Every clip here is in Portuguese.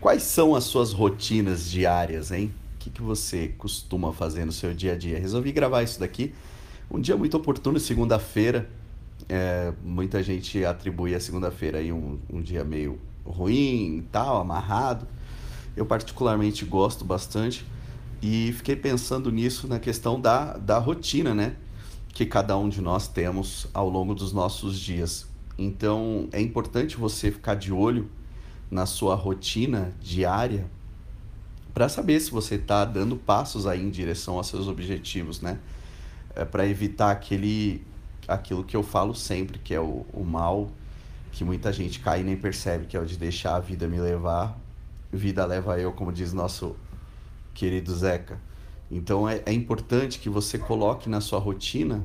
Quais são as suas rotinas diárias, hein? O que, que você costuma fazer no seu dia a dia? Resolvi gravar isso daqui. Um dia muito oportuno, segunda-feira. É, muita gente atribui a segunda-feira aí um, um dia meio ruim, tal, amarrado. Eu particularmente gosto bastante e fiquei pensando nisso na questão da, da rotina, né? Que cada um de nós temos ao longo dos nossos dias. Então é importante você ficar de olho na sua rotina diária para saber se você está dando passos aí em direção aos seus objetivos, né? É para evitar aquele aquilo que eu falo sempre, que é o, o mal que muita gente cai e nem percebe, que é o de deixar a vida me levar, vida leva eu, como diz nosso querido Zeca. Então é, é importante que você coloque na sua rotina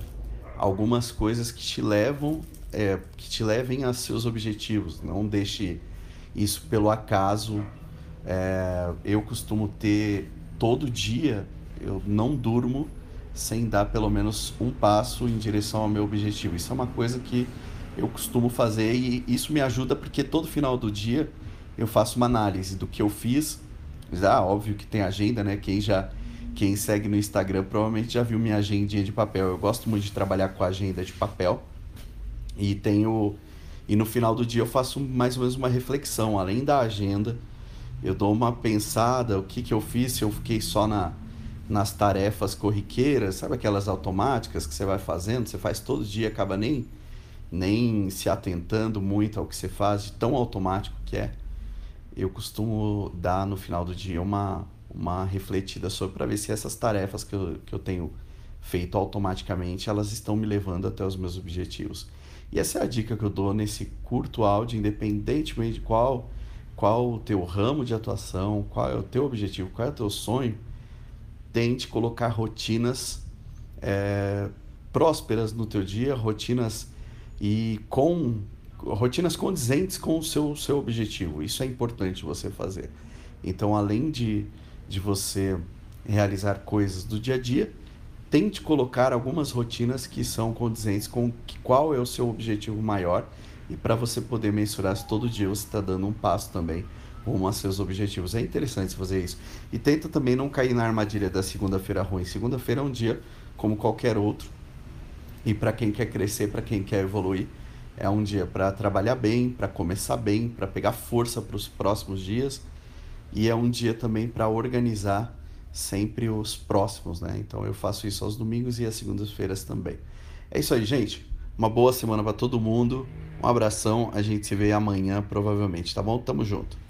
algumas coisas que te levam, é, que te levem a seus objetivos. Não deixe isso pelo acaso. É, eu costumo ter todo dia, eu não durmo sem dar pelo menos um passo em direção ao meu objetivo. Isso é uma coisa que eu costumo fazer e isso me ajuda porque todo final do dia eu faço uma análise do que eu fiz. Ah, óbvio que tem agenda, né? Quem já quem segue no Instagram provavelmente já viu minha agendinha de papel. Eu gosto muito de trabalhar com agenda de papel. E tenho e no final do dia eu faço mais ou menos uma reflexão, além da agenda, eu dou uma pensada, o que, que eu fiz, se eu fiquei só na, nas tarefas corriqueiras, sabe aquelas automáticas que você vai fazendo, você faz todo dia, acaba nem, nem se atentando muito ao que você faz, de tão automático que é. Eu costumo dar no final do dia uma, uma refletida sobre para ver se essas tarefas que eu, que eu tenho feito automaticamente, elas estão me levando até os meus objetivos. E essa é a dica que eu dou nesse curto áudio, independentemente de qual, qual o teu ramo de atuação, qual é o teu objetivo, qual é o teu sonho, tente colocar rotinas é, prósperas no teu dia, rotinas e com rotinas condizentes com o seu, seu objetivo. Isso é importante você fazer. Então, além de, de você realizar coisas do dia a dia, tente colocar algumas rotinas que são condizentes com qual é o seu objetivo maior e para você poder mensurar se todo dia você está dando um passo também rumo a seus objetivos. É interessante fazer isso. E tenta também não cair na armadilha da segunda-feira ruim. Segunda-feira é um dia como qualquer outro. E para quem quer crescer, para quem quer evoluir, é um dia para trabalhar bem, para começar bem, para pegar força para os próximos dias. E é um dia também para organizar sempre os próximos, né? Então eu faço isso aos domingos e às segundas-feiras também. É isso aí, gente. Uma boa semana para todo mundo. Um abração. A gente se vê amanhã, provavelmente, tá bom? Tamo junto.